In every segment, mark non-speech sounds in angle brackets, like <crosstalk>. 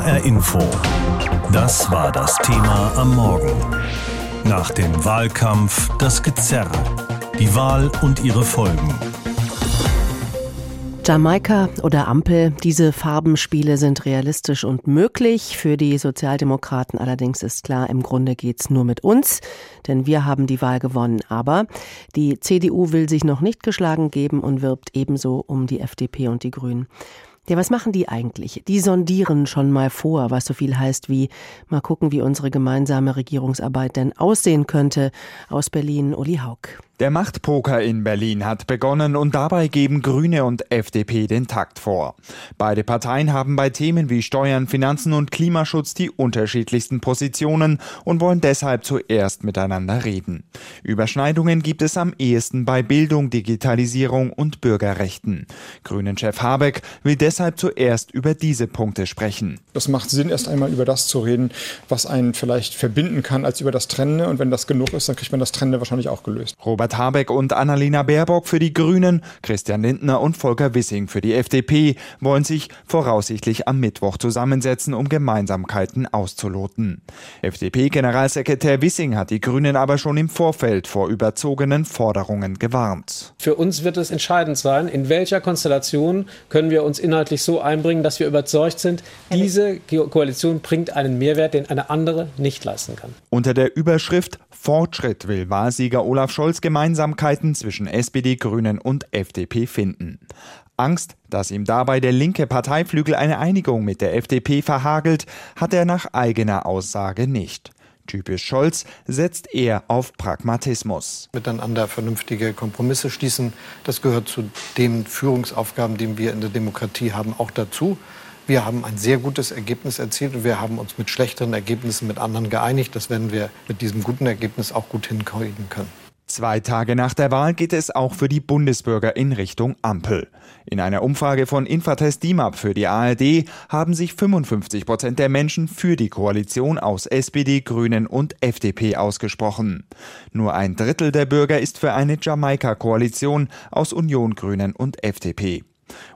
HR Info. Das war das Thema am Morgen. Nach dem Wahlkampf das Gezerr. Die Wahl und ihre Folgen. Jamaika oder Ampel, diese Farbenspiele sind realistisch und möglich. Für die Sozialdemokraten allerdings ist klar, im Grunde geht's nur mit uns, denn wir haben die Wahl gewonnen. Aber die CDU will sich noch nicht geschlagen geben und wirbt ebenso um die FDP und die Grünen. Ja, was machen die eigentlich? Die sondieren schon mal vor, was so viel heißt wie mal gucken, wie unsere gemeinsame Regierungsarbeit denn aussehen könnte. Aus Berlin, Uli Haug. Der Machtpoker in Berlin hat begonnen und dabei geben Grüne und FDP den Takt vor. Beide Parteien haben bei Themen wie Steuern, Finanzen und Klimaschutz die unterschiedlichsten Positionen und wollen deshalb zuerst miteinander reden. Überschneidungen gibt es am ehesten bei Bildung, Digitalisierung und Bürgerrechten. Grünen-Chef Habeck will deshalb zuerst über diese Punkte sprechen. Es macht Sinn, erst einmal über das zu reden, was einen vielleicht verbinden kann, als über das Trennende. Und wenn das genug ist, dann kriegt man das Trennende wahrscheinlich auch gelöst. Robert Robert Habeck und Annalena Baerbock für die Grünen, Christian Lindner und Volker Wissing für die FDP wollen sich voraussichtlich am Mittwoch zusammensetzen, um Gemeinsamkeiten auszuloten. FDP-Generalsekretär Wissing hat die Grünen aber schon im Vorfeld vor überzogenen Forderungen gewarnt. Für uns wird es entscheidend sein, in welcher Konstellation können wir uns inhaltlich so einbringen, dass wir überzeugt sind, diese Koalition bringt einen Mehrwert, den eine andere nicht leisten kann. Unter der Überschrift Fortschritt will Wahlsieger Olaf Scholz Gemeinsamkeiten zwischen SPD, Grünen und FDP finden. Angst, dass ihm dabei der linke Parteiflügel eine Einigung mit der FDP verhagelt, hat er nach eigener Aussage nicht. Typisch Scholz setzt er auf Pragmatismus. Miteinander vernünftige Kompromisse schließen, das gehört zu den Führungsaufgaben, die wir in der Demokratie haben, auch dazu. Wir haben ein sehr gutes Ergebnis erzielt und wir haben uns mit schlechteren Ergebnissen mit anderen geeinigt. Das werden wir mit diesem guten Ergebnis auch gut hinkriegen können. Zwei Tage nach der Wahl geht es auch für die Bundesbürger in Richtung Ampel. In einer Umfrage von Infratest DIMAP für die ARD haben sich 55 Prozent der Menschen für die Koalition aus SPD, Grünen und FDP ausgesprochen. Nur ein Drittel der Bürger ist für eine Jamaika-Koalition aus Union, Grünen und FDP.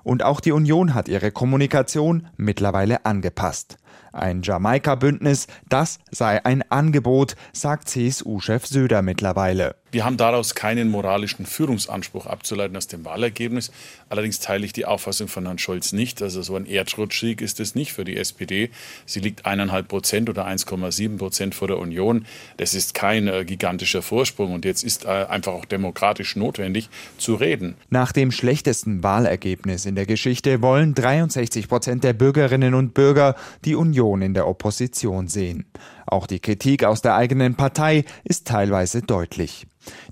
Und auch die Union hat ihre Kommunikation mittlerweile angepasst. Ein Jamaika-Bündnis, das sei ein Angebot, sagt CSU-Chef Söder mittlerweile. Wir haben daraus keinen moralischen Führungsanspruch abzuleiten aus dem Wahlergebnis. Allerdings teile ich die Auffassung von Herrn Scholz nicht. Also so ein Erdrutschsieg ist es nicht für die SPD. Sie liegt eineinhalb Prozent oder 1,7 Prozent vor der Union. Das ist kein äh, gigantischer Vorsprung und jetzt ist äh, einfach auch demokratisch notwendig zu reden. Nach dem schlechtesten Wahlergebnis in der Geschichte wollen 63 Prozent der Bürgerinnen und Bürger die Union in der Opposition sehen. Auch die Kritik aus der eigenen Partei ist teilweise deutlich.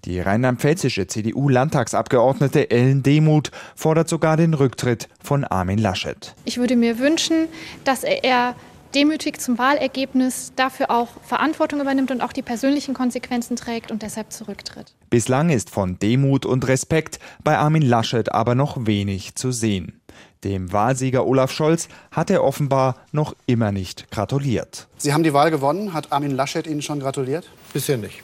Die rheinland-pfälzische CDU-Landtagsabgeordnete Ellen Demuth fordert sogar den Rücktritt von Armin Laschet. Ich würde mir wünschen, dass er demütig zum Wahlergebnis dafür auch Verantwortung übernimmt und auch die persönlichen Konsequenzen trägt und deshalb zurücktritt. Bislang ist von Demut und Respekt bei Armin Laschet aber noch wenig zu sehen. Dem Wahlsieger Olaf Scholz hat er offenbar noch immer nicht gratuliert. Sie haben die Wahl gewonnen. Hat Armin Laschet Ihnen schon gratuliert? Bisher nicht.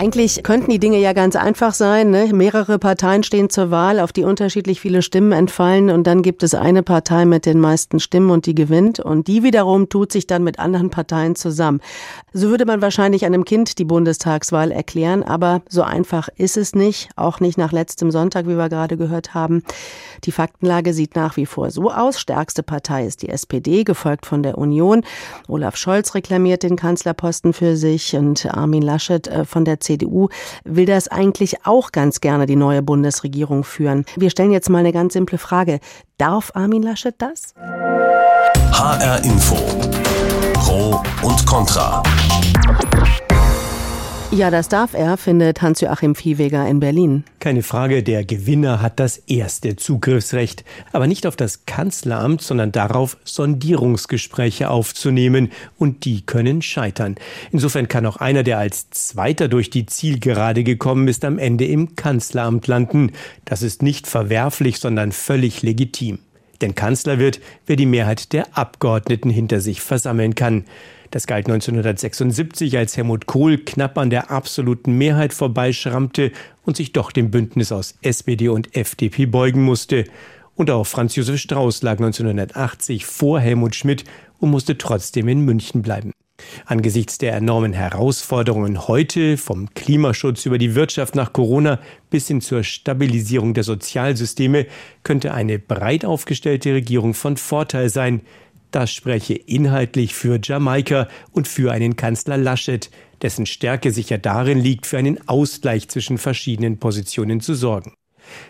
Eigentlich könnten die Dinge ja ganz einfach sein. Ne? Mehrere Parteien stehen zur Wahl, auf die unterschiedlich viele Stimmen entfallen und dann gibt es eine Partei mit den meisten Stimmen und die gewinnt und die wiederum tut sich dann mit anderen Parteien zusammen. So würde man wahrscheinlich einem Kind die Bundestagswahl erklären, aber so einfach ist es nicht, auch nicht nach letztem Sonntag, wie wir gerade gehört haben. Die Faktenlage sieht nach wie vor so aus. Stärkste Partei ist die SPD, gefolgt von der Union. Olaf Scholz reklamiert den Kanzlerposten für sich und Armin Laschet äh, von der CDU will das eigentlich auch ganz gerne die neue Bundesregierung führen. Wir stellen jetzt mal eine ganz simple Frage. Darf Armin Laschet das? HR Info. Pro und Contra. Ja, das darf er, findet Hans-Joachim Viehweger in Berlin. Keine Frage, der Gewinner hat das erste Zugriffsrecht. Aber nicht auf das Kanzleramt, sondern darauf, Sondierungsgespräche aufzunehmen. Und die können scheitern. Insofern kann auch einer, der als Zweiter durch die Zielgerade gekommen ist, am Ende im Kanzleramt landen. Das ist nicht verwerflich, sondern völlig legitim. Denn Kanzler wird, wer die Mehrheit der Abgeordneten hinter sich versammeln kann. Das galt 1976, als Helmut Kohl knapp an der absoluten Mehrheit vorbeischrammte und sich doch dem Bündnis aus SPD und FDP beugen musste. Und auch Franz Josef Strauß lag 1980 vor Helmut Schmidt und musste trotzdem in München bleiben. Angesichts der enormen Herausforderungen heute, vom Klimaschutz über die Wirtschaft nach Corona bis hin zur Stabilisierung der Sozialsysteme, könnte eine breit aufgestellte Regierung von Vorteil sein. Das spreche inhaltlich für Jamaika und für einen Kanzler Laschet, dessen Stärke sicher darin liegt, für einen Ausgleich zwischen verschiedenen Positionen zu sorgen.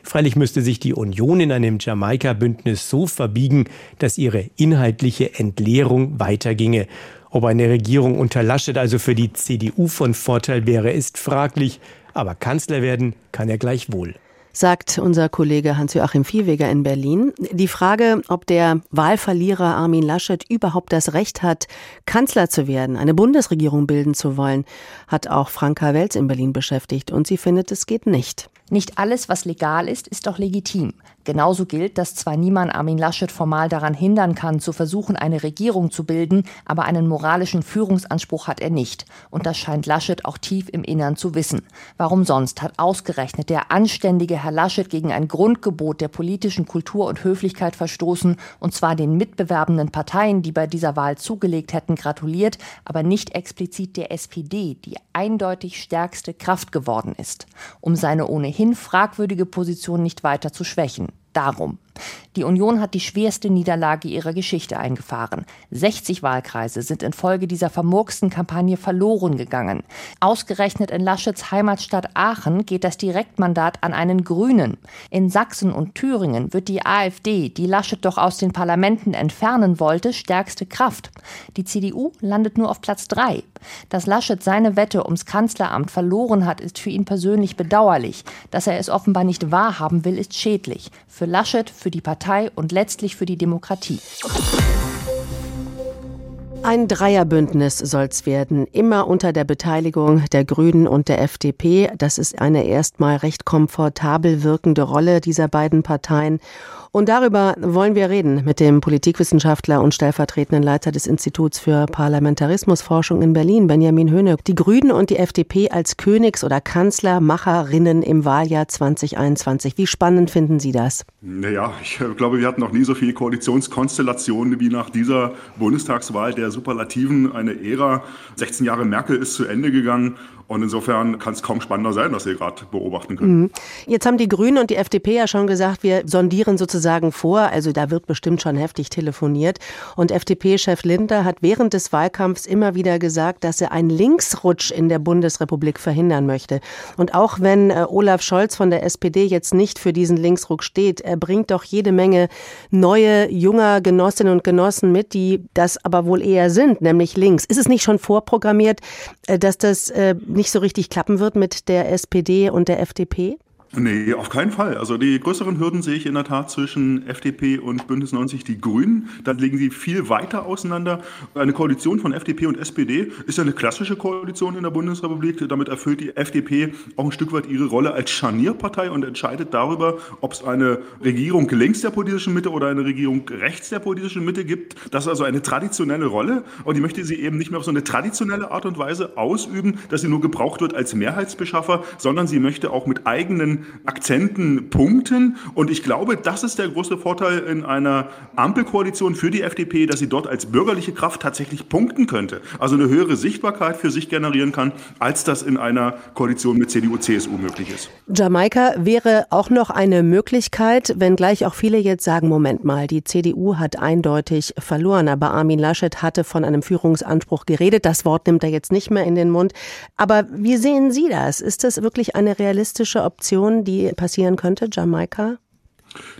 Freilich müsste sich die Union in einem Jamaika-Bündnis so verbiegen, dass ihre inhaltliche Entleerung weiterginge. Ob eine Regierung unter Laschet also für die CDU von Vorteil wäre, ist fraglich, aber Kanzler werden kann er gleichwohl sagt unser Kollege Hans-Joachim Viehweger in Berlin. Die Frage, ob der Wahlverlierer Armin Laschet überhaupt das Recht hat, Kanzler zu werden, eine Bundesregierung bilden zu wollen, hat auch Franka Welz in Berlin beschäftigt und sie findet, es geht nicht. Nicht alles, was legal ist, ist auch legitim. Genauso gilt, dass zwar niemand Armin Laschet formal daran hindern kann, zu versuchen, eine Regierung zu bilden, aber einen moralischen Führungsanspruch hat er nicht. Und das scheint Laschet auch tief im Innern zu wissen. Warum sonst hat ausgerechnet der anständige Herr Laschet gegen ein Grundgebot der politischen Kultur und Höflichkeit verstoßen, und zwar den mitbewerbenden Parteien, die bei dieser Wahl zugelegt hätten, gratuliert, aber nicht explizit der SPD, die eindeutig stärkste Kraft geworden ist, um seine ohnehin fragwürdige Position nicht weiter zu schwächen. Darum. Die Union hat die schwerste Niederlage ihrer Geschichte eingefahren. 60 Wahlkreise sind infolge dieser vermurksten Kampagne verloren gegangen. Ausgerechnet in Laschets Heimatstadt Aachen geht das Direktmandat an einen Grünen. In Sachsen und Thüringen wird die AfD, die Laschet doch aus den Parlamenten entfernen wollte, stärkste Kraft. Die CDU landet nur auf Platz drei. Dass Laschet seine Wette ums Kanzleramt verloren hat, ist für ihn persönlich bedauerlich. Dass er es offenbar nicht wahrhaben will, ist schädlich. Für Laschet, für die Partei und letztlich für die Demokratie. Ein Dreierbündnis soll's werden, immer unter der Beteiligung der Grünen und der FDP. Das ist eine erstmal recht komfortabel wirkende Rolle dieser beiden Parteien. Und darüber wollen wir reden mit dem Politikwissenschaftler und stellvertretenden Leiter des Instituts für Parlamentarismusforschung in Berlin, Benjamin Höhne. Die Grünen und die FDP als Königs- oder Kanzlermacherinnen im Wahljahr 2021. Wie spannend finden Sie das? Naja, ich glaube, wir hatten noch nie so viele Koalitionskonstellationen wie nach dieser Bundestagswahl der Superlativen. Eine Ära. 16 Jahre Merkel ist zu Ende gegangen. Und insofern kann es kaum spannender sein, was wir gerade beobachten können. Mhm. Jetzt haben die Grünen und die FDP ja schon gesagt, wir sondieren sozusagen vor. Also da wird bestimmt schon heftig telefoniert. Und FDP-Chef Lindner hat während des Wahlkampfs immer wieder gesagt, dass er einen Linksrutsch in der Bundesrepublik verhindern möchte. Und auch wenn äh, Olaf Scholz von der SPD jetzt nicht für diesen Linksruck steht, er bringt doch jede Menge neue, junger Genossinnen und Genossen mit, die das aber wohl eher sind, nämlich links. Ist es nicht schon vorprogrammiert, äh, dass das äh, nicht so richtig klappen wird mit der SPD und der FDP? Nee, auf keinen Fall. Also die größeren Hürden sehe ich in der Tat zwischen FDP und Bündnis 90 Die Grünen. Da liegen sie viel weiter auseinander. Eine Koalition von FDP und SPD ist ja eine klassische Koalition in der Bundesrepublik. Damit erfüllt die FDP auch ein Stück weit ihre Rolle als Scharnierpartei und entscheidet darüber, ob es eine Regierung links der politischen Mitte oder eine Regierung rechts der politischen Mitte gibt. Das ist also eine traditionelle Rolle und die möchte sie eben nicht mehr auf so eine traditionelle Art und Weise ausüben, dass sie nur gebraucht wird als Mehrheitsbeschaffer, sondern sie möchte auch mit eigenen Akzenten punkten. Und ich glaube, das ist der große Vorteil in einer Ampelkoalition für die FDP, dass sie dort als bürgerliche Kraft tatsächlich punkten könnte. Also eine höhere Sichtbarkeit für sich generieren kann, als das in einer Koalition mit CDU, CSU möglich ist. Jamaika wäre auch noch eine Möglichkeit, wenngleich auch viele jetzt sagen, Moment mal, die CDU hat eindeutig verloren. Aber Armin Laschet hatte von einem Führungsanspruch geredet. Das Wort nimmt er jetzt nicht mehr in den Mund. Aber wie sehen Sie das? Ist das wirklich eine realistische Option? Situation, die passieren könnte, Jamaika?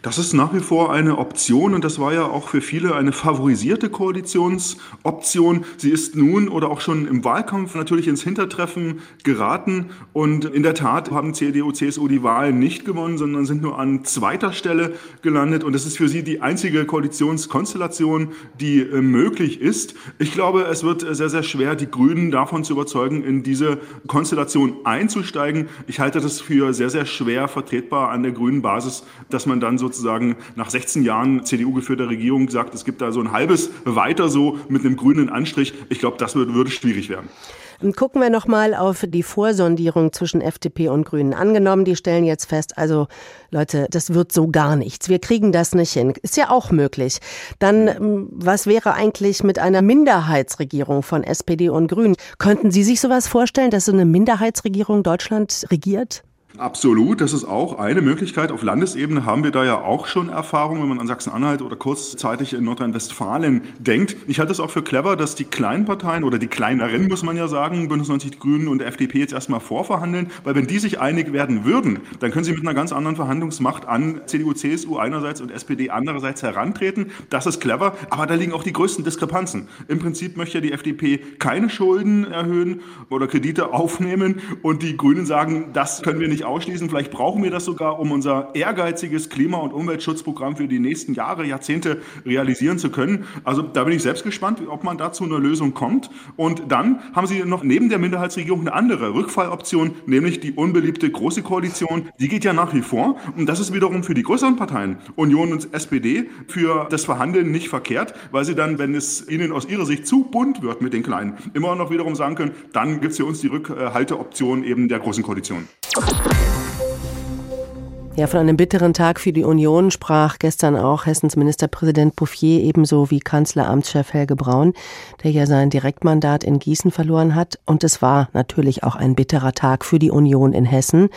Das ist nach wie vor eine Option und das war ja auch für viele eine favorisierte Koalitionsoption. Sie ist nun oder auch schon im Wahlkampf natürlich ins Hintertreffen geraten und in der Tat haben CDU, CSU die Wahl nicht gewonnen, sondern sind nur an zweiter Stelle gelandet und das ist für sie die einzige Koalitionskonstellation, die äh, möglich ist. Ich glaube, es wird sehr, sehr schwer, die Grünen davon zu überzeugen, in diese Konstellation einzusteigen. Ich halte das für sehr, sehr schwer vertretbar an der grünen Basis, dass man da dann sozusagen nach 16 Jahren CDU-geführter Regierung sagt, es gibt da so ein halbes Weiter so mit einem grünen Anstrich. Ich glaube, das würde, würde schwierig werden. Gucken wir nochmal auf die Vorsondierung zwischen FDP und Grünen. Angenommen, die stellen jetzt fest, also Leute, das wird so gar nichts. Wir kriegen das nicht hin. Ist ja auch möglich. Dann, ähm, was wäre eigentlich mit einer Minderheitsregierung von SPD und Grünen? Könnten Sie sich sowas vorstellen, dass so eine Minderheitsregierung Deutschland regiert? Absolut, das ist auch eine Möglichkeit. Auf Landesebene haben wir da ja auch schon Erfahrung, wenn man an Sachsen-Anhalt oder kurzzeitig in Nordrhein-Westfalen denkt. Ich halte es auch für clever, dass die kleinen Parteien oder die kleineren, muss man ja sagen, Bündnis 90 Die Grünen und FDP jetzt erstmal vorverhandeln, weil wenn die sich einig werden würden, dann können sie mit einer ganz anderen Verhandlungsmacht an CDU, CSU einerseits und SPD andererseits herantreten. Das ist clever, aber da liegen auch die größten Diskrepanzen. Im Prinzip möchte ja die FDP keine Schulden erhöhen oder Kredite aufnehmen und die Grünen sagen, das können wir nicht ausschließen. Vielleicht brauchen wir das sogar, um unser ehrgeiziges Klima- und Umweltschutzprogramm für die nächsten Jahre, Jahrzehnte realisieren zu können. Also da bin ich selbst gespannt, ob man dazu eine Lösung kommt. Und dann haben Sie noch neben der Minderheitsregierung eine andere Rückfalloption, nämlich die unbeliebte Große Koalition. Die geht ja nach wie vor. Und das ist wiederum für die größeren Parteien, Union und SPD, für das Verhandeln nicht verkehrt, weil sie dann, wenn es ihnen aus ihrer Sicht zu bunt wird mit den Kleinen, immer noch wiederum sagen können, dann gibt es für uns die Rückhalteoption eben der Großen Koalition. Ja, von einem bitteren Tag für die Union sprach gestern auch Hessens Ministerpräsident Bouffier ebenso wie Kanzleramtschef Helge Braun, der ja sein Direktmandat in Gießen verloren hat. Und es war natürlich auch ein bitterer Tag für die Union in Hessen.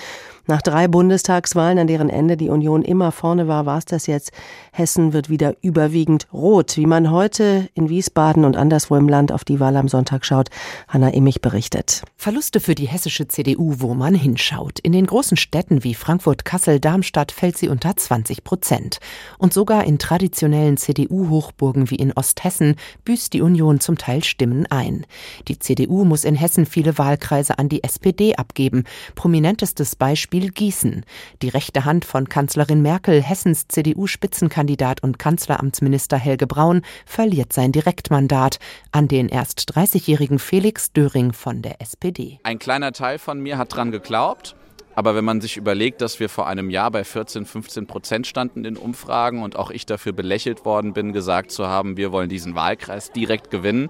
Nach drei Bundestagswahlen, an deren Ende die Union immer vorne war, war es das jetzt. Hessen wird wieder überwiegend rot, wie man heute in Wiesbaden und anderswo im Land auf die Wahl am Sonntag schaut. Hanna Immich berichtet. Verluste für die hessische CDU, wo man hinschaut. In den großen Städten wie Frankfurt, Kassel, Darmstadt fällt sie unter 20 Prozent. Und sogar in traditionellen CDU-Hochburgen wie in Osthessen büßt die Union zum Teil Stimmen ein. Die CDU muss in Hessen viele Wahlkreise an die SPD abgeben. Prominentestes Beispiel Beispiel Gießen. Die rechte Hand von Kanzlerin Merkel, Hessens CDU-Spitzenkandidat und Kanzleramtsminister Helge Braun, verliert sein Direktmandat an den erst 30-jährigen Felix Döring von der SPD. Ein kleiner Teil von mir hat dran geglaubt. Aber wenn man sich überlegt, dass wir vor einem Jahr bei 14, 15 Prozent standen in Umfragen und auch ich dafür belächelt worden bin, gesagt zu haben, wir wollen diesen Wahlkreis direkt gewinnen,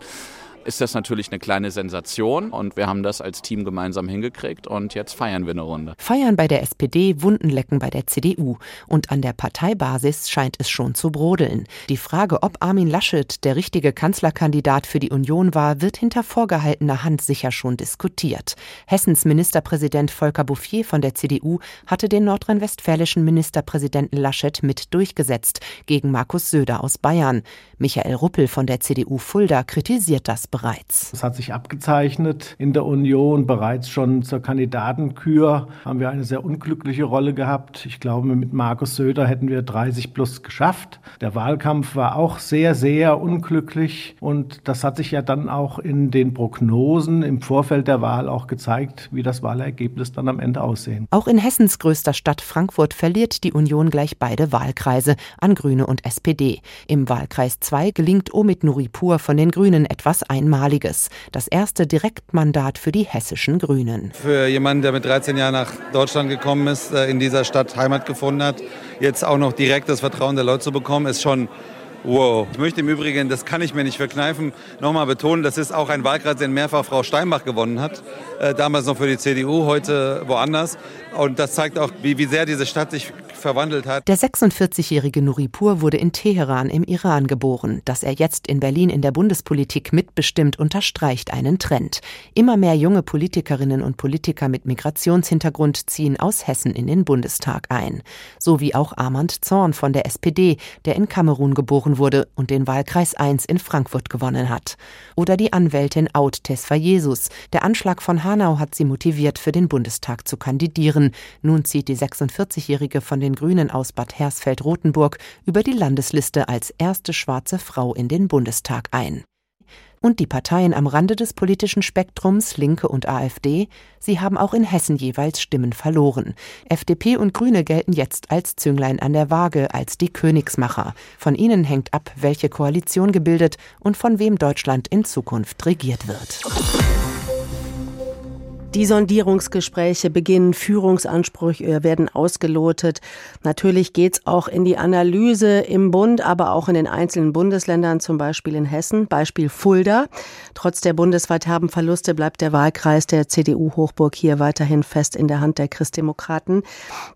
ist das natürlich eine kleine Sensation und wir haben das als Team gemeinsam hingekriegt und jetzt feiern wir eine Runde. Feiern bei der SPD, Wundenlecken bei der CDU und an der Parteibasis scheint es schon zu brodeln. Die Frage, ob Armin Laschet der richtige Kanzlerkandidat für die Union war, wird hinter vorgehaltener Hand sicher schon diskutiert. Hessens Ministerpräsident Volker Bouffier von der CDU hatte den nordrhein-westfälischen Ministerpräsidenten Laschet mit durchgesetzt gegen Markus Söder aus Bayern. Michael Ruppel von der CDU Fulda kritisiert das bereits. Es hat sich abgezeichnet in der Union. Bereits schon zur Kandidatenkür haben wir eine sehr unglückliche Rolle gehabt. Ich glaube, mit Markus Söder hätten wir 30 plus geschafft. Der Wahlkampf war auch sehr, sehr unglücklich. Und das hat sich ja dann auch in den Prognosen im Vorfeld der Wahl auch gezeigt, wie das Wahlergebnis dann am Ende aussehen. Auch in Hessens größter Stadt Frankfurt verliert die Union gleich beide Wahlkreise an Grüne und SPD. Im Wahlkreis 2 gelingt Omid Nuripur von den Grünen etwas ein Einmaliges. Das erste Direktmandat für die hessischen Grünen. Für jemanden, der mit 13 Jahren nach Deutschland gekommen ist, äh, in dieser Stadt Heimat gefunden hat, jetzt auch noch direkt das Vertrauen der Leute zu bekommen, ist schon Wow. Ich möchte im Übrigen, das kann ich mir nicht verkneifen, nochmal betonen, das ist auch ein Wahlkreis, den mehrfach Frau Steinbach gewonnen hat. Äh, damals noch für die CDU, heute woanders. Und das zeigt auch, wie, wie sehr diese Stadt sich verwandelt hat. Der 46-jährige Nuripur wurde in Teheran im Iran geboren. Dass er jetzt in Berlin in der Bundespolitik mitbestimmt, unterstreicht einen Trend. Immer mehr junge Politikerinnen und Politiker mit Migrationshintergrund ziehen aus Hessen in den Bundestag ein. So wie auch Armand Zorn von der SPD, der in Kamerun geboren wurde und den Wahlkreis 1 in Frankfurt gewonnen hat. Oder die Anwältin Aud Tesfa Jesus. Der Anschlag von Hanau hat sie motiviert, für den Bundestag zu kandidieren. Nun zieht die 46-jährige von den den Grünen aus Bad Hersfeld-Rotenburg über die Landesliste als erste schwarze Frau in den Bundestag ein. Und die Parteien am Rande des politischen Spektrums, Linke und AfD, sie haben auch in Hessen jeweils Stimmen verloren. FDP und Grüne gelten jetzt als Zünglein an der Waage, als die Königsmacher. Von ihnen hängt ab, welche Koalition gebildet und von wem Deutschland in Zukunft regiert wird. Die Sondierungsgespräche beginnen, Führungsansprüche werden ausgelotet. Natürlich geht's auch in die Analyse im Bund, aber auch in den einzelnen Bundesländern, zum Beispiel in Hessen, Beispiel Fulda. Trotz der bundesweit herben Verluste bleibt der Wahlkreis der CDU-Hochburg hier weiterhin fest in der Hand der Christdemokraten.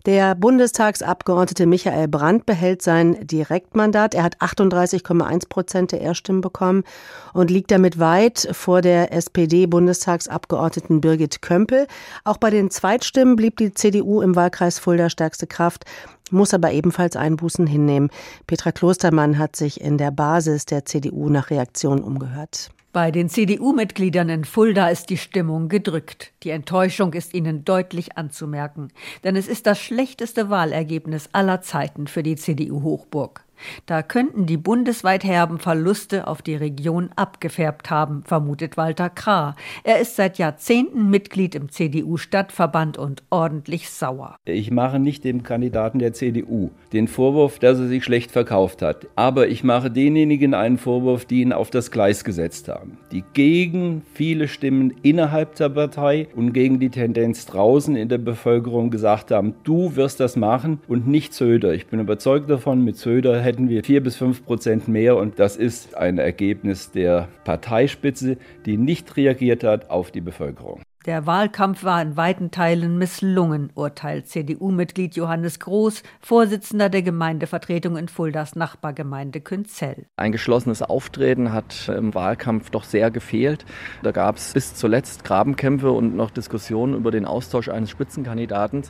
Der Bundestagsabgeordnete Michael Brandt behält sein Direktmandat. Er hat 38,1 Prozent der Erststimmen bekommen und liegt damit weit vor der SPD-Bundestagsabgeordneten Birgit Kömpel. Auch bei den Zweitstimmen blieb die CDU im Wahlkreis Fulda stärkste Kraft, muss aber ebenfalls Einbußen hinnehmen. Petra Klostermann hat sich in der Basis der CDU nach Reaktionen umgehört. Bei den CDU-Mitgliedern in Fulda ist die Stimmung gedrückt. Die Enttäuschung ist ihnen deutlich anzumerken, denn es ist das schlechteste Wahlergebnis aller Zeiten für die CDU-Hochburg. Da könnten die bundesweit herben Verluste auf die Region abgefärbt haben, vermutet Walter Krah. Er ist seit Jahrzehnten Mitglied im CDU-Stadtverband und ordentlich sauer. Ich mache nicht dem Kandidaten der CDU den Vorwurf, dass er sich schlecht verkauft hat. Aber ich mache denjenigen einen Vorwurf, die ihn auf das Gleis gesetzt haben. Die gegen viele Stimmen innerhalb der Partei und gegen die Tendenz draußen in der Bevölkerung gesagt haben, du wirst das machen und nicht Söder. Ich bin überzeugt davon, mit Söder hätten wir vier bis fünf Prozent mehr und das ist ein Ergebnis der Parteispitze, die nicht reagiert hat auf die Bevölkerung. Der Wahlkampf war in weiten Teilen misslungen, urteilt CDU-Mitglied Johannes Groß, Vorsitzender der Gemeindevertretung in Fuldas Nachbargemeinde Künzell. Ein geschlossenes Auftreten hat im Wahlkampf doch sehr gefehlt. Da gab es bis zuletzt Grabenkämpfe und noch Diskussionen über den Austausch eines Spitzenkandidaten.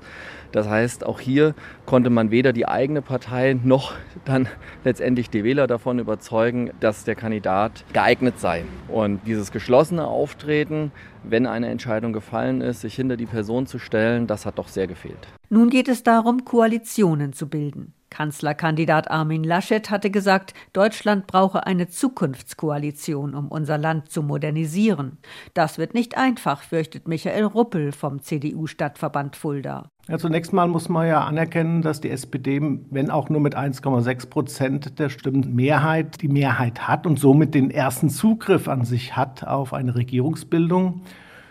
Das heißt, auch hier konnte man weder die eigene Partei noch dann letztendlich die Wähler davon überzeugen, dass der Kandidat geeignet sei. Und dieses geschlossene Auftreten, wenn eine Entscheidung gefallen ist, sich hinter die Person zu stellen, das hat doch sehr gefehlt. Nun geht es darum, Koalitionen zu bilden. Kanzlerkandidat Armin Laschet hatte gesagt, Deutschland brauche eine Zukunftskoalition, um unser Land zu modernisieren. Das wird nicht einfach, fürchtet Michael Ruppel vom CDU-Stadtverband Fulda. Ja, zunächst mal muss man ja anerkennen, dass die SPD, wenn auch nur mit 1,6 Prozent der Stimmen Mehrheit, die Mehrheit hat und somit den ersten Zugriff an sich hat auf eine Regierungsbildung.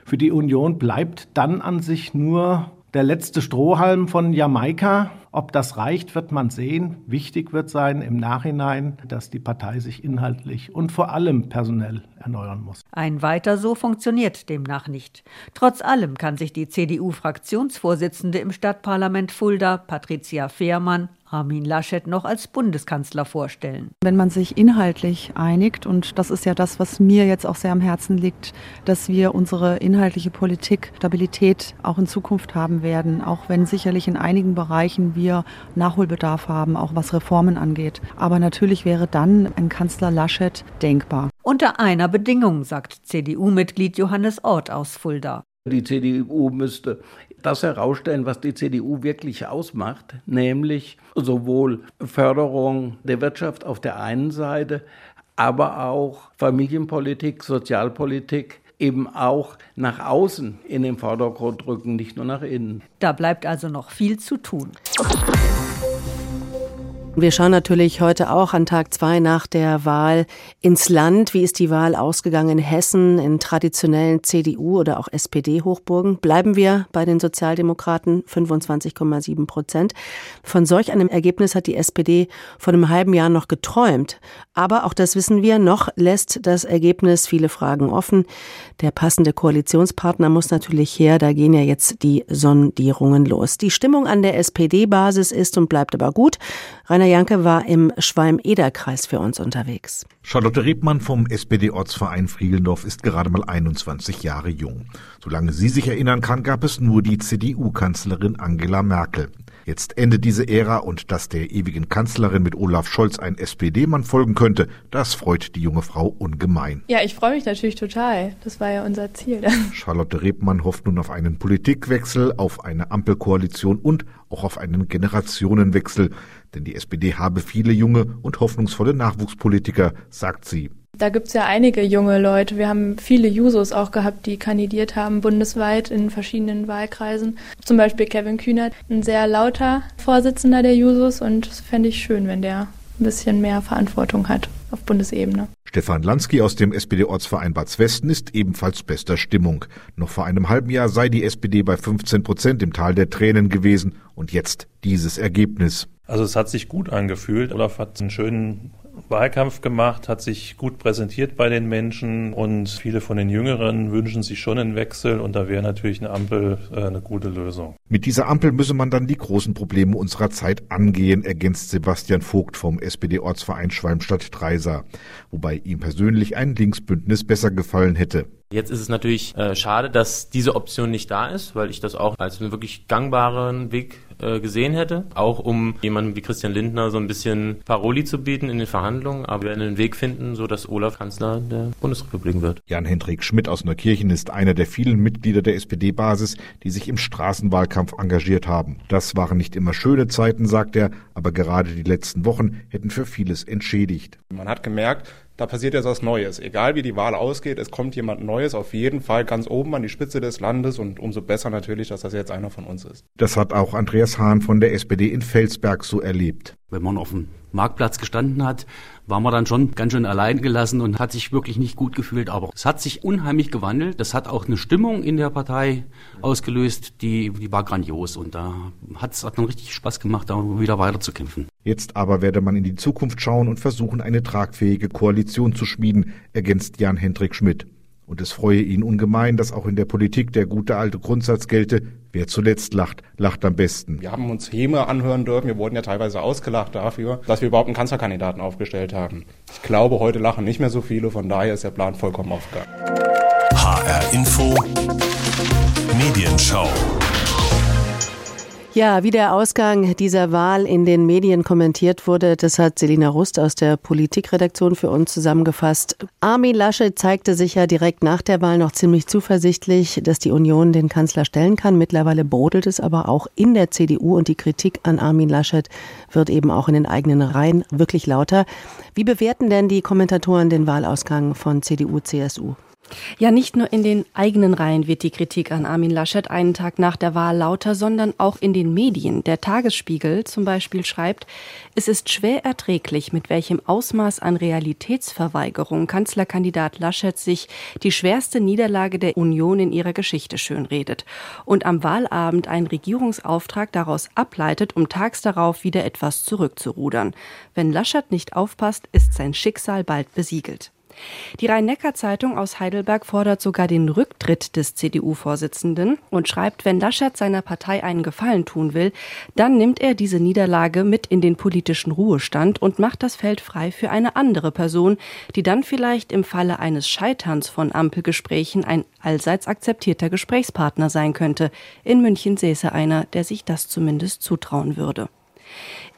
Für die Union bleibt dann an sich nur der letzte Strohhalm von Jamaika. Ob das reicht, wird man sehen. Wichtig wird sein im Nachhinein, dass die Partei sich inhaltlich und vor allem personell erneuern muss. Ein weiter so funktioniert demnach nicht. Trotz allem kann sich die CDU-Fraktionsvorsitzende im Stadtparlament Fulda, Patricia Fehrmann, Armin Laschet noch als Bundeskanzler vorstellen. Wenn man sich inhaltlich einigt, und das ist ja das, was mir jetzt auch sehr am Herzen liegt, dass wir unsere inhaltliche Politik Stabilität auch in Zukunft haben werden, auch wenn sicherlich in einigen Bereichen wir Nachholbedarf haben, auch was Reformen angeht. Aber natürlich wäre dann ein Kanzler Laschet denkbar. Unter einer Bedingung, sagt CDU-Mitglied Johannes Ort aus Fulda. Die CDU müsste das herausstellen, was die CDU wirklich ausmacht, nämlich sowohl Förderung der Wirtschaft auf der einen Seite, aber auch Familienpolitik, Sozialpolitik eben auch nach außen in den Vordergrund rücken, nicht nur nach innen. Da bleibt also noch viel zu tun. Wir schauen natürlich heute auch an Tag zwei nach der Wahl ins Land. Wie ist die Wahl ausgegangen in Hessen, in traditionellen CDU- oder auch SPD-Hochburgen? Bleiben wir bei den Sozialdemokraten 25,7 Prozent. Von solch einem Ergebnis hat die SPD vor einem halben Jahr noch geträumt. Aber auch das wissen wir, noch lässt das Ergebnis viele Fragen offen. Der passende Koalitionspartner muss natürlich her. Da gehen ja jetzt die Sondierungen los. Die Stimmung an der SPD-Basis ist und bleibt aber gut. Rainer Janke war im Schwalm-Eder-Kreis für uns unterwegs. Charlotte Rebmann vom SPD-Ortsverein Friegeldorf ist gerade mal 21 Jahre jung. Solange sie sich erinnern kann, gab es nur die CDU-Kanzlerin Angela Merkel. Jetzt endet diese Ära und dass der ewigen Kanzlerin mit Olaf Scholz ein SPD-Mann folgen könnte, das freut die junge Frau ungemein. Ja, ich freue mich natürlich total. Das war ja unser Ziel. <laughs> Charlotte Rebmann hofft nun auf einen Politikwechsel, auf eine Ampelkoalition und auch auf einen Generationenwechsel. Denn die SPD habe viele junge und hoffnungsvolle Nachwuchspolitiker, sagt sie. Da gibt es ja einige junge Leute. Wir haben viele Jusos auch gehabt, die kandidiert haben bundesweit in verschiedenen Wahlkreisen. Zum Beispiel Kevin Kühnert, ein sehr lauter Vorsitzender der Jusos und das fände ich schön, wenn der ein bisschen mehr Verantwortung hat auf Bundesebene. Stefan Lansky aus dem SPD-Ortsverein Bad Westen ist ebenfalls bester Stimmung. Noch vor einem halben Jahr sei die SPD bei 15 Prozent im Tal der Tränen gewesen und jetzt dieses Ergebnis. Also es hat sich gut angefühlt. Olaf hat einen schönen Wahlkampf gemacht, hat sich gut präsentiert bei den Menschen und viele von den Jüngeren wünschen sich schon einen Wechsel und da wäre natürlich eine Ampel äh, eine gute Lösung. Mit dieser Ampel müsse man dann die großen Probleme unserer Zeit angehen, ergänzt Sebastian Vogt vom SPD-Ortsverein Schwalmstadt-Dreisa, wobei ihm persönlich ein Linksbündnis besser gefallen hätte. Jetzt ist es natürlich äh, schade, dass diese Option nicht da ist, weil ich das auch als einen wirklich gangbaren Weg äh, gesehen hätte. Auch um jemandem wie Christian Lindner so ein bisschen Paroli zu bieten in den Verhandlungen. Aber wir werden einen Weg finden, so dass Olaf Kanzler der Bundesrepublik wird. Jan-Hendrik Schmidt aus Neukirchen ist einer der vielen Mitglieder der SPD-Basis, die sich im Straßenwahlkampf engagiert haben. Das waren nicht immer schöne Zeiten, sagt er, aber gerade die letzten Wochen hätten für vieles entschädigt. Man hat gemerkt, da passiert jetzt was Neues. Egal wie die Wahl ausgeht, es kommt jemand Neues auf jeden Fall ganz oben an die Spitze des Landes und umso besser natürlich, dass das jetzt einer von uns ist. Das hat auch Andreas Hahn von der SPD in Felsberg so erlebt. Wenn man auf dem Marktplatz gestanden hat, war man dann schon ganz schön allein gelassen und hat sich wirklich nicht gut gefühlt. Aber es hat sich unheimlich gewandelt. Das hat auch eine Stimmung in der Partei ausgelöst, die, die war grandios. Und da hat es dann richtig Spaß gemacht, da wieder weiterzukämpfen. Jetzt aber werde man in die Zukunft schauen und versuchen, eine tragfähige Koalition zu schmieden, ergänzt Jan-Hendrik Schmidt. Und es freue ihn ungemein, dass auch in der Politik der gute alte Grundsatz gelte, wer zuletzt lacht, lacht am besten. Wir haben uns Häme anhören dürfen, wir wurden ja teilweise ausgelacht dafür, dass wir überhaupt einen Kanzlerkandidaten aufgestellt haben. Ich glaube, heute lachen nicht mehr so viele, von daher ist der Plan vollkommen aufgegangen. HR Info Medienschau ja, wie der Ausgang dieser Wahl in den Medien kommentiert wurde, das hat Selina Rust aus der Politikredaktion für uns zusammengefasst. Armin Laschet zeigte sich ja direkt nach der Wahl noch ziemlich zuversichtlich, dass die Union den Kanzler stellen kann. Mittlerweile brodelt es aber auch in der CDU und die Kritik an Armin Laschet wird eben auch in den eigenen Reihen wirklich lauter. Wie bewerten denn die Kommentatoren den Wahlausgang von CDU, CSU? Ja, nicht nur in den eigenen Reihen wird die Kritik an Armin Laschet einen Tag nach der Wahl lauter, sondern auch in den Medien. Der Tagesspiegel zum Beispiel schreibt, es ist schwer erträglich, mit welchem Ausmaß an Realitätsverweigerung Kanzlerkandidat Laschet sich die schwerste Niederlage der Union in ihrer Geschichte schönredet und am Wahlabend einen Regierungsauftrag daraus ableitet, um tags darauf wieder etwas zurückzurudern. Wenn Laschet nicht aufpasst, ist sein Schicksal bald besiegelt. Die Rhein-Neckar-Zeitung aus Heidelberg fordert sogar den Rücktritt des CDU-Vorsitzenden und schreibt, wenn Laschet seiner Partei einen Gefallen tun will, dann nimmt er diese Niederlage mit in den politischen Ruhestand und macht das Feld frei für eine andere Person, die dann vielleicht im Falle eines Scheiterns von Ampelgesprächen ein allseits akzeptierter Gesprächspartner sein könnte. In München säße einer, der sich das zumindest zutrauen würde.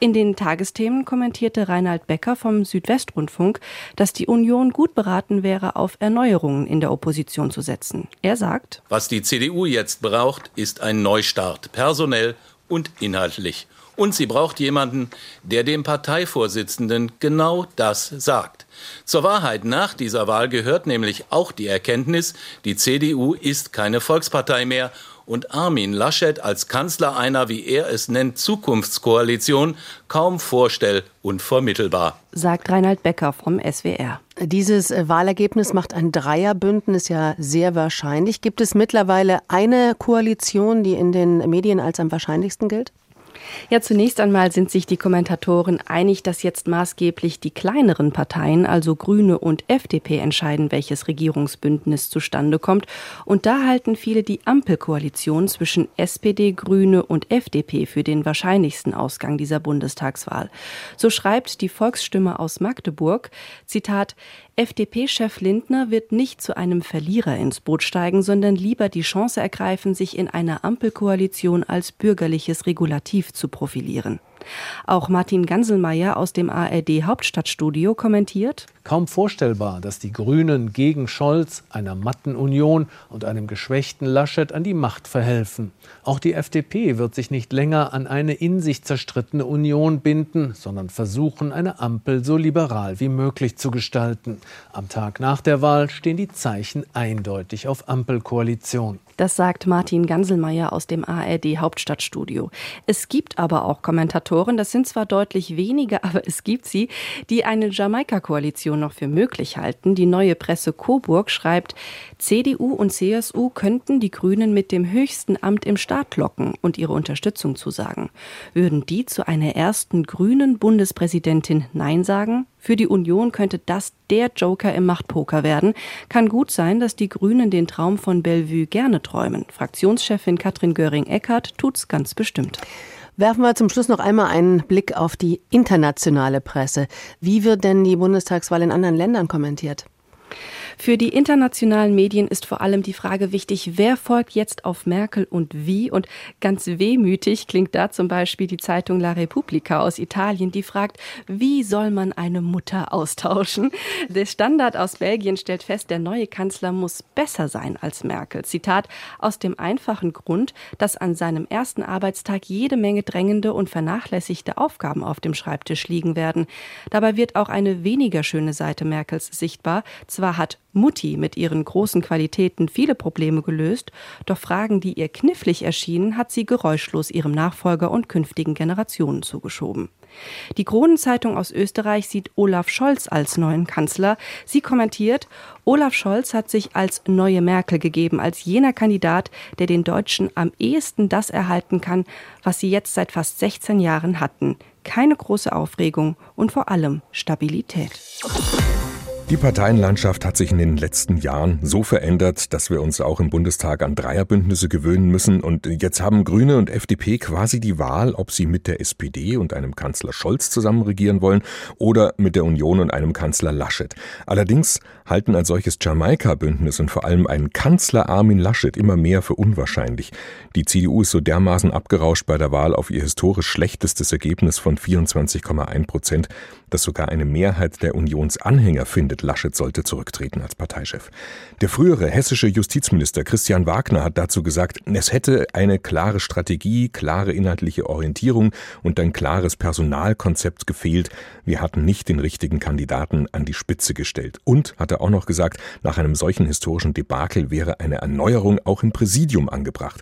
In den Tagesthemen kommentierte Reinhard Becker vom Südwestrundfunk, dass die Union gut beraten wäre, auf Erneuerungen in der Opposition zu setzen. Er sagt, Was die CDU jetzt braucht, ist ein Neustart, personell und inhaltlich. Und sie braucht jemanden, der dem Parteivorsitzenden genau das sagt. Zur Wahrheit nach dieser Wahl gehört nämlich auch die Erkenntnis, die CDU ist keine Volkspartei mehr und Armin Laschet als Kanzler einer, wie er es nennt, Zukunftskoalition kaum vorstell- und vermittelbar. Sagt Reinhard Becker vom SWR. Dieses Wahlergebnis macht ein Dreierbündnis ja sehr wahrscheinlich. Gibt es mittlerweile eine Koalition, die in den Medien als am wahrscheinlichsten gilt? Ja, zunächst einmal sind sich die Kommentatoren einig, dass jetzt maßgeblich die kleineren Parteien, also Grüne und FDP, entscheiden, welches Regierungsbündnis zustande kommt. Und da halten viele die Ampelkoalition zwischen SPD, Grüne und FDP für den wahrscheinlichsten Ausgang dieser Bundestagswahl. So schreibt die Volksstimme aus Magdeburg, Zitat, FDP-Chef Lindner wird nicht zu einem Verlierer ins Boot steigen, sondern lieber die Chance ergreifen, sich in einer Ampelkoalition als bürgerliches Regulativ zu profilieren. Auch Martin Ganselmeier aus dem ARD Hauptstadtstudio kommentiert. Kaum vorstellbar, dass die Grünen gegen Scholz, einer matten Union und einem geschwächten Laschet an die Macht verhelfen. Auch die FDP wird sich nicht länger an eine in sich zerstrittene Union binden, sondern versuchen, eine Ampel so liberal wie möglich zu gestalten. Am Tag nach der Wahl stehen die Zeichen eindeutig auf Ampelkoalition. Das sagt Martin Ganselmeier aus dem ARD Hauptstadtstudio. Es gibt aber auch Kommentatoren, Kommentatoren, das sind zwar deutlich weniger, <laughs> aber es gibt sie, die eine Jamaika-Koalition noch für möglich halten. Die neue Presse Coburg schreibt, CDU und CSU könnten die Grünen mit dem höchsten Amt im Staat locken und ihre Unterstützung zusagen. Würden die zu einer ersten grünen Bundespräsidentin Nein sagen? Für die Union könnte das der Joker im Machtpoker werden. Kann gut sein, dass die Grünen den Traum von Bellevue gerne träumen. Fraktionschefin Katrin Göring-Eckardt tut's ganz bestimmt. Werfen wir zum Schluss noch einmal einen Blick auf die internationale Presse. Wie wird denn die Bundestagswahl in anderen Ländern kommentiert? Für die internationalen Medien ist vor allem die Frage wichtig, wer folgt jetzt auf Merkel und wie? Und ganz wehmütig klingt da zum Beispiel die Zeitung La Repubblica aus Italien, die fragt, wie soll man eine Mutter austauschen? Der Standard aus Belgien stellt fest, der neue Kanzler muss besser sein als Merkel. Zitat, aus dem einfachen Grund, dass an seinem ersten Arbeitstag jede Menge drängende und vernachlässigte Aufgaben auf dem Schreibtisch liegen werden. Dabei wird auch eine weniger schöne Seite Merkels sichtbar. Zwar hat Mutti mit ihren großen Qualitäten viele Probleme gelöst, doch Fragen, die ihr knifflig erschienen, hat sie geräuschlos ihrem Nachfolger und künftigen Generationen zugeschoben. Die Kronenzeitung aus Österreich sieht Olaf Scholz als neuen Kanzler. Sie kommentiert, Olaf Scholz hat sich als neue Merkel gegeben, als jener Kandidat, der den Deutschen am ehesten das erhalten kann, was sie jetzt seit fast 16 Jahren hatten. Keine große Aufregung und vor allem Stabilität. Die Parteienlandschaft hat sich in den letzten Jahren so verändert, dass wir uns auch im Bundestag an Dreierbündnisse gewöhnen müssen. Und jetzt haben Grüne und FDP quasi die Wahl, ob sie mit der SPD und einem Kanzler Scholz zusammen regieren wollen oder mit der Union und einem Kanzler Laschet. Allerdings halten ein solches Jamaika-Bündnis und vor allem einen Kanzler Armin Laschet immer mehr für unwahrscheinlich. Die CDU ist so dermaßen abgerauscht bei der Wahl auf ihr historisch schlechtestes Ergebnis von 24,1 Prozent, dass sogar eine Mehrheit der Unionsanhänger findet, Laschet sollte zurücktreten als Parteichef. Der frühere hessische Justizminister Christian Wagner hat dazu gesagt, es hätte eine klare Strategie, klare inhaltliche Orientierung und ein klares Personalkonzept gefehlt. Wir hatten nicht den richtigen Kandidaten an die Spitze gestellt. Und hat er auch noch gesagt, nach einem solchen historischen Debakel wäre eine Erneuerung auch im Präsidium angebracht.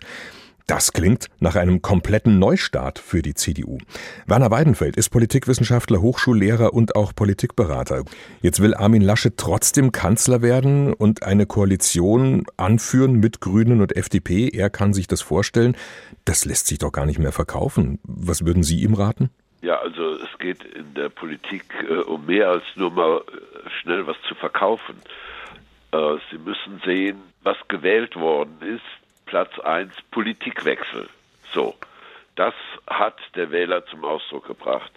Das klingt nach einem kompletten Neustart für die CDU. Werner Weidenfeld ist Politikwissenschaftler, Hochschullehrer und auch Politikberater. Jetzt will Armin Laschet trotzdem Kanzler werden und eine Koalition anführen mit Grünen und FDP. Er kann sich das vorstellen. Das lässt sich doch gar nicht mehr verkaufen. Was würden Sie ihm raten? Ja, also es geht in der Politik äh, um mehr als nur mal äh, schnell was zu verkaufen. Äh, Sie müssen sehen, was gewählt worden ist Platz 1 Politikwechsel. So, das hat der Wähler zum Ausdruck gebracht.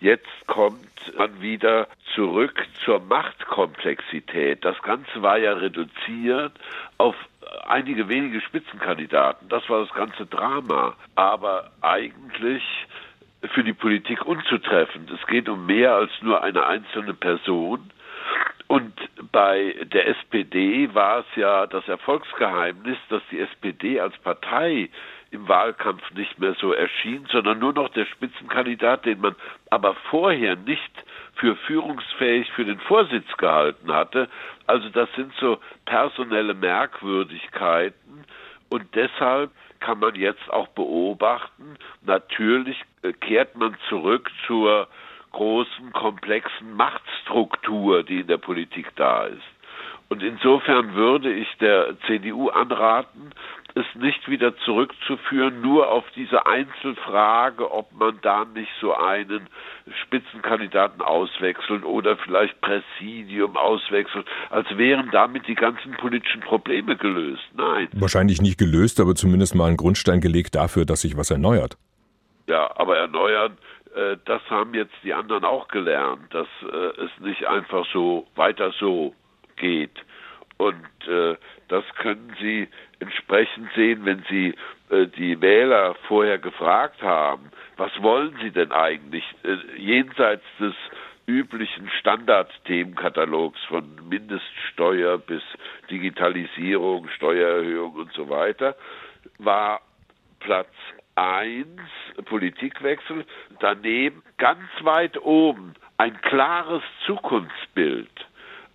Jetzt kommt man wieder zurück zur Machtkomplexität. Das Ganze war ja reduziert auf einige wenige Spitzenkandidaten. Das war das ganze Drama. Aber eigentlich für die Politik unzutreffend. Es geht um mehr als nur eine einzelne Person. Und bei der SPD war es ja das Erfolgsgeheimnis, dass die SPD als Partei im Wahlkampf nicht mehr so erschien, sondern nur noch der Spitzenkandidat, den man aber vorher nicht für führungsfähig für den Vorsitz gehalten hatte. Also das sind so personelle Merkwürdigkeiten und deshalb kann man jetzt auch beobachten, natürlich äh, kehrt man zurück zur großen, komplexen Machtstruktur, die in der Politik da ist. Und insofern würde ich der CDU anraten, es nicht wieder zurückzuführen, nur auf diese Einzelfrage, ob man da nicht so einen Spitzenkandidaten auswechseln oder vielleicht Präsidium auswechseln, als wären damit die ganzen politischen Probleme gelöst. Nein. Wahrscheinlich nicht gelöst, aber zumindest mal ein Grundstein gelegt dafür, dass sich was erneuert. Ja, aber erneuern das haben jetzt die anderen auch gelernt, dass äh, es nicht einfach so weiter so geht. Und äh, das können Sie entsprechend sehen, wenn Sie äh, die Wähler vorher gefragt haben, was wollen Sie denn eigentlich äh, jenseits des üblichen Standardthemenkatalogs von Mindeststeuer bis Digitalisierung, Steuererhöhung und so weiter, war Platz eins Politikwechsel, daneben ganz weit oben ein klares Zukunftsbild.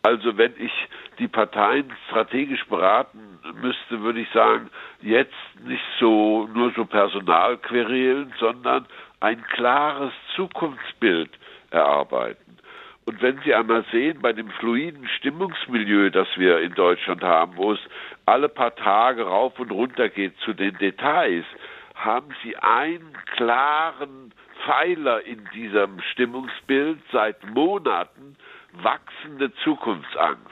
Also wenn ich die Parteien strategisch beraten müsste, würde ich sagen, jetzt nicht so nur so Personalquerelen, sondern ein klares Zukunftsbild erarbeiten. Und wenn Sie einmal sehen, bei dem fluiden Stimmungsmilieu, das wir in Deutschland haben, wo es alle paar Tage rauf und runter geht zu den Details, haben Sie einen klaren Pfeiler in diesem Stimmungsbild seit Monaten, wachsende Zukunftsangst.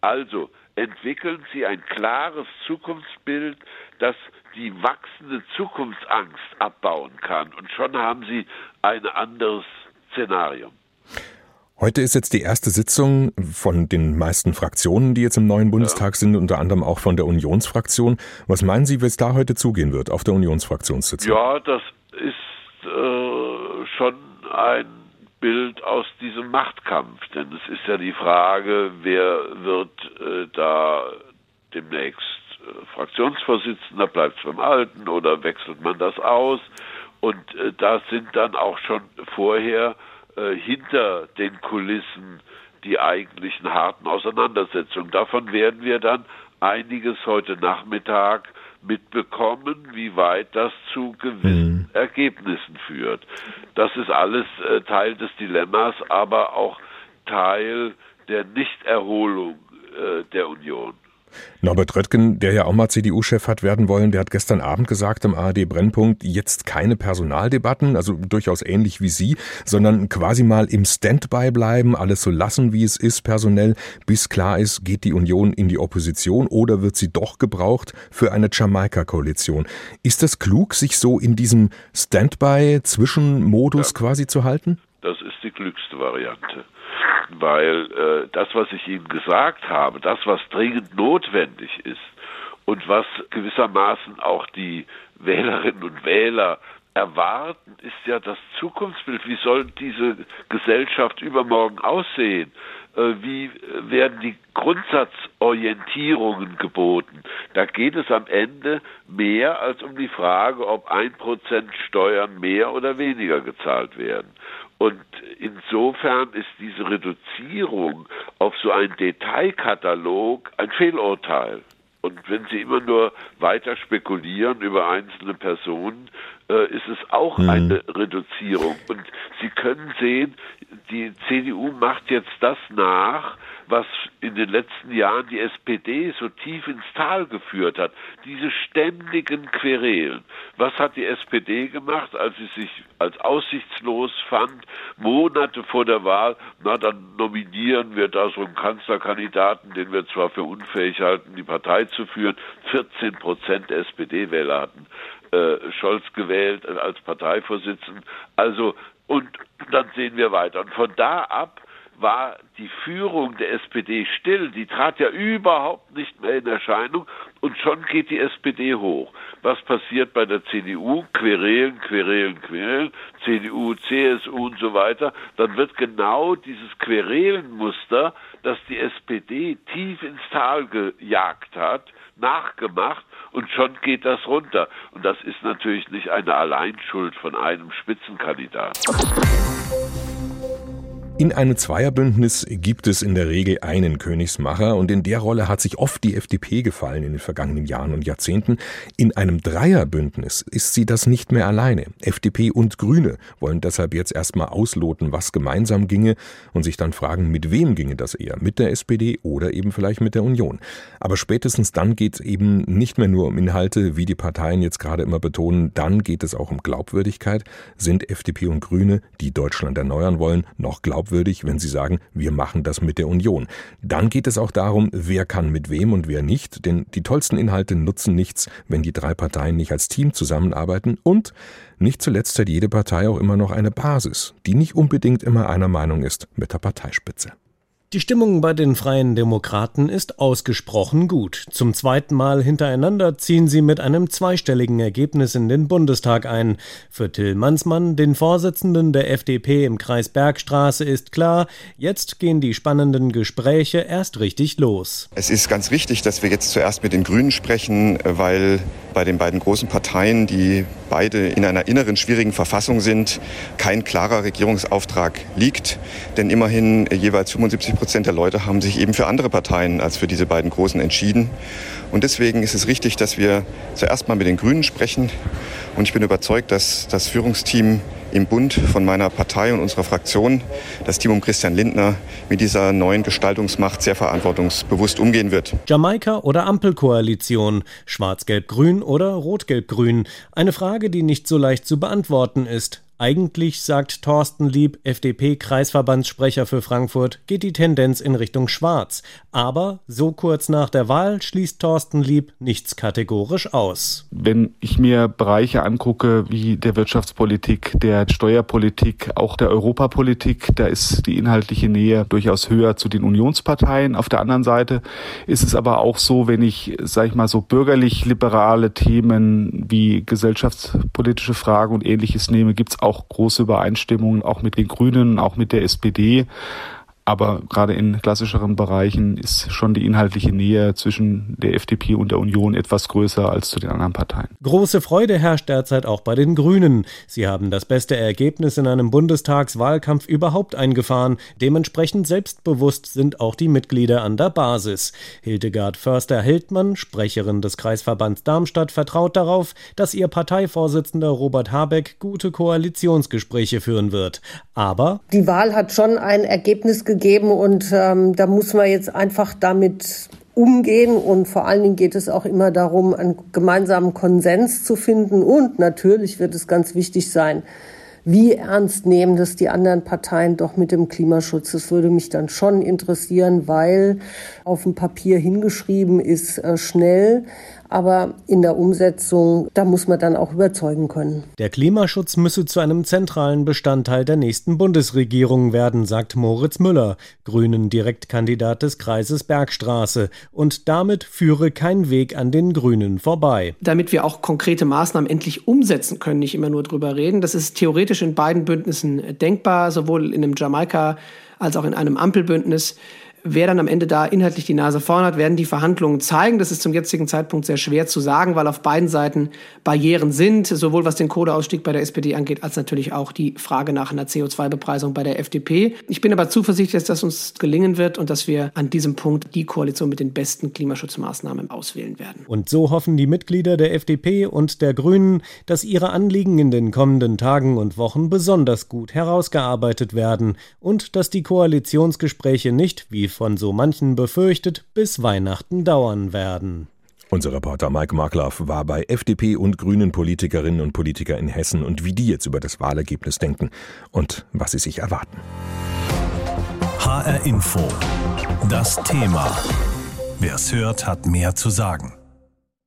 Also entwickeln Sie ein klares Zukunftsbild, das die wachsende Zukunftsangst abbauen kann. Und schon haben Sie ein anderes Szenario. Heute ist jetzt die erste Sitzung von den meisten Fraktionen, die jetzt im neuen Bundestag ja. sind, unter anderem auch von der Unionsfraktion. Was meinen Sie, wie es da heute zugehen wird auf der Unionsfraktionssitzung? Ja, das ist äh, schon ein Bild aus diesem Machtkampf, denn es ist ja die Frage, wer wird äh, da demnächst äh, Fraktionsvorsitzender, bleibt es beim Alten oder wechselt man das aus? Und äh, da sind dann auch schon vorher äh, hinter den Kulissen die eigentlichen harten Auseinandersetzungen. Davon werden wir dann einiges heute Nachmittag mitbekommen, wie weit das zu gewissen mhm. Ergebnissen führt. Das ist alles äh, Teil des Dilemmas, aber auch Teil der Nichterholung äh, der Union. Norbert Röttgen, der ja auch mal CDU-Chef hat werden wollen, der hat gestern Abend gesagt im ARD Brennpunkt, jetzt keine Personaldebatten, also durchaus ähnlich wie Sie, sondern quasi mal im Standby bleiben, alles so lassen, wie es ist personell, bis klar ist, geht die Union in die Opposition oder wird sie doch gebraucht für eine Jamaika-Koalition. Ist das klug, sich so in diesem Standby-Zwischenmodus ja, quasi zu halten? Das ist die klügste Variante weil äh, das, was ich Ihnen gesagt habe, das, was dringend notwendig ist und was gewissermaßen auch die Wählerinnen und Wähler erwarten, ist ja das Zukunftsbild. Wie soll diese Gesellschaft übermorgen aussehen? Äh, wie werden die Grundsatzorientierungen geboten? Da geht es am Ende mehr als um die Frage, ob ein Prozent Steuern mehr oder weniger gezahlt werden. Und insofern ist diese Reduzierung auf so einen Detailkatalog ein Fehlurteil. Und wenn Sie immer nur weiter spekulieren über einzelne Personen, äh, ist es auch mhm. eine Reduzierung. Und Sie können sehen, die CDU macht jetzt das nach, was in den letzten Jahren die SPD so tief ins Tal geführt hat. Diese ständigen Querelen. Was hat die SPD gemacht, als sie sich als aussichtslos fand, Monate vor der Wahl? Na, dann nominieren wir da so einen Kanzlerkandidaten, den wir zwar für unfähig halten, die Partei zu führen. 14 Prozent SPD-Wähler hatten äh, Scholz gewählt als Parteivorsitzenden. Also, und dann sehen wir weiter. Und von da ab war die Führung der SPD still. Die trat ja überhaupt nicht mehr in Erscheinung und schon geht die SPD hoch. Was passiert bei der CDU? Querelen, querelen, querelen, CDU, CSU und so weiter. Dann wird genau dieses Querelenmuster, das die SPD tief ins Tal gejagt hat, nachgemacht und schon geht das runter. Und das ist natürlich nicht eine Alleinschuld von einem Spitzenkandidaten. In einem Zweierbündnis gibt es in der Regel einen Königsmacher und in der Rolle hat sich oft die FDP gefallen in den vergangenen Jahren und Jahrzehnten. In einem Dreierbündnis ist sie das nicht mehr alleine. FDP und Grüne wollen deshalb jetzt erstmal ausloten, was gemeinsam ginge und sich dann fragen, mit wem ginge das eher? Mit der SPD oder eben vielleicht mit der Union? Aber spätestens dann geht es eben nicht mehr nur um Inhalte, wie die Parteien jetzt gerade immer betonen, dann geht es auch um Glaubwürdigkeit. Sind FDP und Grüne, die Deutschland erneuern wollen, noch glaubwürdig? Glaubwürdig, wenn Sie sagen, wir machen das mit der Union. Dann geht es auch darum, wer kann mit wem und wer nicht, denn die tollsten Inhalte nutzen nichts, wenn die drei Parteien nicht als Team zusammenarbeiten und nicht zuletzt hat jede Partei auch immer noch eine Basis, die nicht unbedingt immer einer Meinung ist mit der Parteispitze. Die Stimmung bei den Freien Demokraten ist ausgesprochen gut. Zum zweiten Mal hintereinander ziehen sie mit einem zweistelligen Ergebnis in den Bundestag ein. Für Till Mansmann, den Vorsitzenden der FDP im Kreis Bergstraße, ist klar, jetzt gehen die spannenden Gespräche erst richtig los. Es ist ganz wichtig, dass wir jetzt zuerst mit den Grünen sprechen, weil bei den beiden großen Parteien, die beide in einer inneren schwierigen Verfassung sind, kein klarer Regierungsauftrag liegt. Denn immerhin jeweils 75 Prozent der Leute haben sich eben für andere Parteien als für diese beiden großen entschieden. Und deswegen ist es richtig, dass wir zuerst mal mit den Grünen sprechen. Und ich bin überzeugt, dass das Führungsteam im Bund von meiner Partei und unserer Fraktion, das Team um Christian Lindner mit dieser neuen Gestaltungsmacht sehr verantwortungsbewusst umgehen wird. Jamaika oder Ampelkoalition, Schwarz-Gelb-Grün oder Rot-Gelb-Grün, eine Frage, die nicht so leicht zu beantworten ist. Eigentlich, sagt Thorsten Lieb, FDP-Kreisverbandssprecher für Frankfurt, geht die Tendenz in Richtung Schwarz. Aber so kurz nach der Wahl schließt Thorsten Lieb nichts kategorisch aus. Wenn ich mir Bereiche angucke wie der Wirtschaftspolitik, der Steuerpolitik, auch der Europapolitik, da ist die inhaltliche Nähe durchaus höher zu den Unionsparteien. Auf der anderen Seite ist es aber auch so, wenn ich, sage ich mal, so bürgerlich-liberale Themen wie gesellschaftspolitische Fragen und ähnliches nehme, gibt es auch auch große Übereinstimmungen, auch mit den Grünen, auch mit der SPD. Aber gerade in klassischeren Bereichen ist schon die inhaltliche Nähe zwischen der FDP und der Union etwas größer als zu den anderen Parteien. Große Freude herrscht derzeit auch bei den Grünen. Sie haben das beste Ergebnis in einem Bundestagswahlkampf überhaupt eingefahren. Dementsprechend selbstbewusst sind auch die Mitglieder an der Basis. Hildegard Förster-Heldmann, Sprecherin des Kreisverbands Darmstadt, vertraut darauf, dass ihr Parteivorsitzender Robert Habeck gute Koalitionsgespräche führen wird. Aber die Wahl hat schon ein Ergebnis gegeben und ähm, da muss man jetzt einfach damit umgehen und vor allen Dingen geht es auch immer darum, einen gemeinsamen Konsens zu finden und natürlich wird es ganz wichtig sein, wie ernst nehmen das die anderen Parteien doch mit dem Klimaschutz. Das würde mich dann schon interessieren, weil auf dem Papier hingeschrieben ist äh, schnell, aber in der Umsetzung, da muss man dann auch überzeugen können. Der Klimaschutz müsse zu einem zentralen Bestandteil der nächsten Bundesregierung werden, sagt Moritz Müller, Grünen Direktkandidat des Kreises Bergstraße. Und damit führe kein Weg an den Grünen vorbei. Damit wir auch konkrete Maßnahmen endlich umsetzen können, nicht immer nur drüber reden. Das ist theoretisch in beiden Bündnissen denkbar, sowohl in einem Jamaika als auch in einem Ampelbündnis. Wer dann am Ende da inhaltlich die Nase vorn hat, werden die Verhandlungen zeigen. Das ist zum jetzigen Zeitpunkt sehr schwer zu sagen, weil auf beiden Seiten Barrieren sind, sowohl was den Kohleausstieg bei der SPD angeht, als natürlich auch die Frage nach einer CO2-Bepreisung bei der FDP. Ich bin aber zuversichtlich, dass das uns gelingen wird und dass wir an diesem Punkt die Koalition mit den besten Klimaschutzmaßnahmen auswählen werden. Und so hoffen die Mitglieder der FDP und der Grünen, dass ihre Anliegen in den kommenden Tagen und Wochen besonders gut herausgearbeitet werden und dass die Koalitionsgespräche nicht, wie von so manchen befürchtet, bis Weihnachten dauern werden. Unser Reporter Mike Markloff war bei FDP und Grünen Politikerinnen und Politiker in Hessen und wie die jetzt über das Wahlergebnis denken und was sie sich erwarten. HR Info. Das Thema. Wer es hört, hat mehr zu sagen.